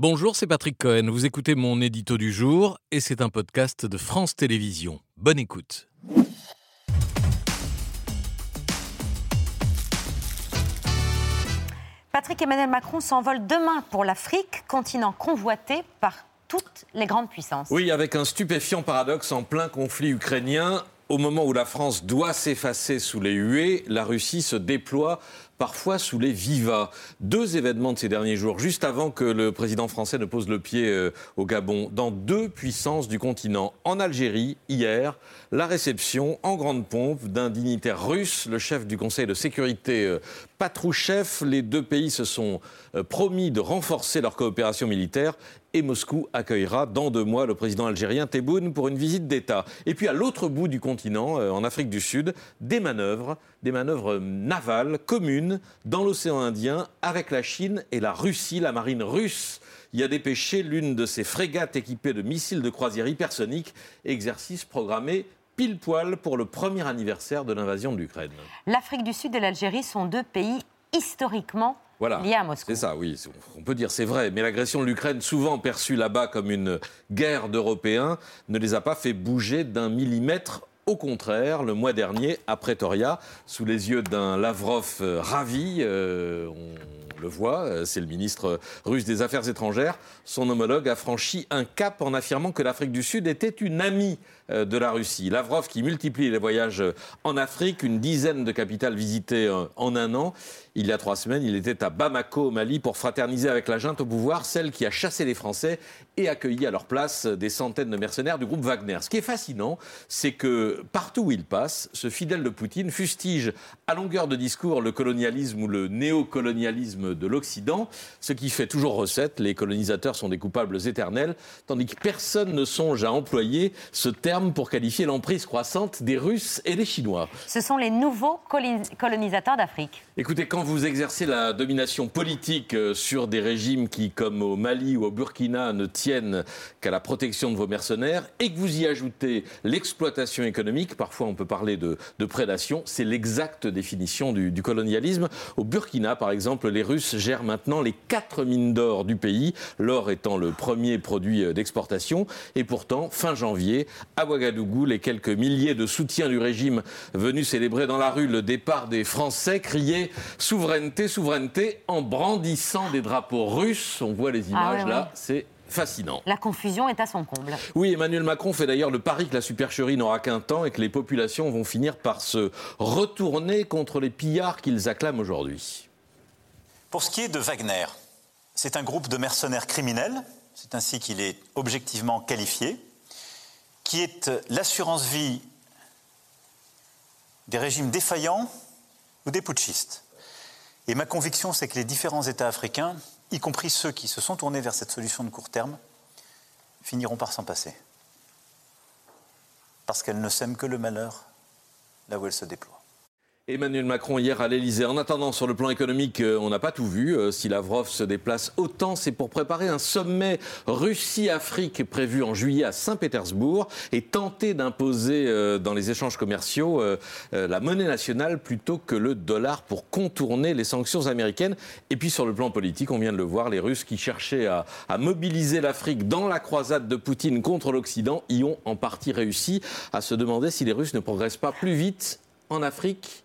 Bonjour, c'est Patrick Cohen. Vous écoutez mon édito du jour et c'est un podcast de France Télévisions. Bonne écoute. Patrick Emmanuel Macron s'envole demain pour l'Afrique, continent convoité par toutes les grandes puissances. Oui, avec un stupéfiant paradoxe en plein conflit ukrainien. Au moment où la France doit s'effacer sous les huées, la Russie se déploie parfois sous les vivas. Deux événements de ces derniers jours, juste avant que le président français ne pose le pied euh, au Gabon, dans deux puissances du continent. En Algérie, hier, la réception en grande pompe d'un dignitaire russe, le chef du Conseil de sécurité euh, Patrouchev. Les deux pays se sont euh, promis de renforcer leur coopération militaire et Moscou accueillera dans deux mois le président algérien Tebboune pour une visite d'État. Et puis à l'autre bout du continent, en Afrique du Sud, des manœuvres, des manœuvres navales communes dans l'océan Indien avec la Chine et la Russie, la marine russe y a dépêché l'une de ses frégates équipées de missiles de croisière hypersoniques, exercice programmé pile poil pour le premier anniversaire de l'invasion de l'Ukraine. L'Afrique du Sud et l'Algérie sont deux pays historiquement liés à Moscou. C'est ça, oui, on peut dire c'est vrai, mais l'agression de l'Ukraine, souvent perçue là-bas comme une guerre d'Européens, ne les a pas fait bouger d'un millimètre au contraire, le mois dernier, à Pretoria, sous les yeux d'un Lavrov euh, ravi, euh, on le voit, euh, c'est le ministre russe des Affaires étrangères, son homologue a franchi un cap en affirmant que l'Afrique du Sud était une amie de la Russie. Lavrov qui multiplie les voyages en Afrique, une dizaine de capitales visitées en un an. Il y a trois semaines, il était à Bamako, au Mali, pour fraterniser avec la junte au pouvoir, celle qui a chassé les Français et accueilli à leur place des centaines de mercenaires du groupe Wagner. Ce qui est fascinant, c'est que partout où il passe, ce fidèle de Poutine fustige à longueur de discours le colonialisme ou le néocolonialisme de l'Occident, ce qui fait toujours recette. Les colonisateurs sont des coupables éternels, tandis que personne ne songe à employer ce terme pour qualifier l'emprise croissante des Russes et des Chinois. Ce sont les nouveaux colonisateurs d'Afrique. Écoutez, quand vous exercez la domination politique euh, sur des régimes qui, comme au Mali ou au Burkina, ne tiennent qu'à la protection de vos mercenaires et que vous y ajoutez l'exploitation économique, parfois on peut parler de, prédation, c'est l'exacte définition du, du, colonialisme. Au Burkina, par exemple, les Russes gèrent maintenant les quatre mines d'or du pays, l'or étant le premier produit d'exportation. Et pourtant, fin janvier, à Ouagadougou, les quelques milliers de soutiens du régime venus célébrer dans la rue le départ des Français criaient souveraineté, souveraineté en brandissant des drapeaux russes. On voit les ah images là, c'est fascinant. La confusion est à son comble. Oui, Emmanuel Macron fait d'ailleurs le pari que la supercherie n'aura qu'un temps et que les populations vont finir par se retourner contre les pillards qu'ils acclament aujourd'hui. Pour ce qui est de Wagner, c'est un groupe de mercenaires criminels, c'est ainsi qu'il est objectivement qualifié, qui est l'assurance vie des régimes défaillants ou des putschistes. Et ma conviction, c'est que les différents États africains y compris ceux qui se sont tournés vers cette solution de court terme, finiront par s'en passer. Parce qu'elle ne sème que le malheur là où elle se déploie. Emmanuel Macron hier à l'Elysée. En attendant, sur le plan économique, euh, on n'a pas tout vu. Euh, si Lavrov se déplace autant, c'est pour préparer un sommet Russie-Afrique prévu en juillet à Saint-Pétersbourg et tenter d'imposer euh, dans les échanges commerciaux la monnaie nationale plutôt que le dollar pour contourner les sanctions américaines. Et puis sur le plan politique, on vient de le voir, les Russes qui cherchaient à, à mobiliser l'Afrique dans la croisade de Poutine contre l'Occident y ont en partie réussi à se demander si les Russes ne progressent pas plus vite en Afrique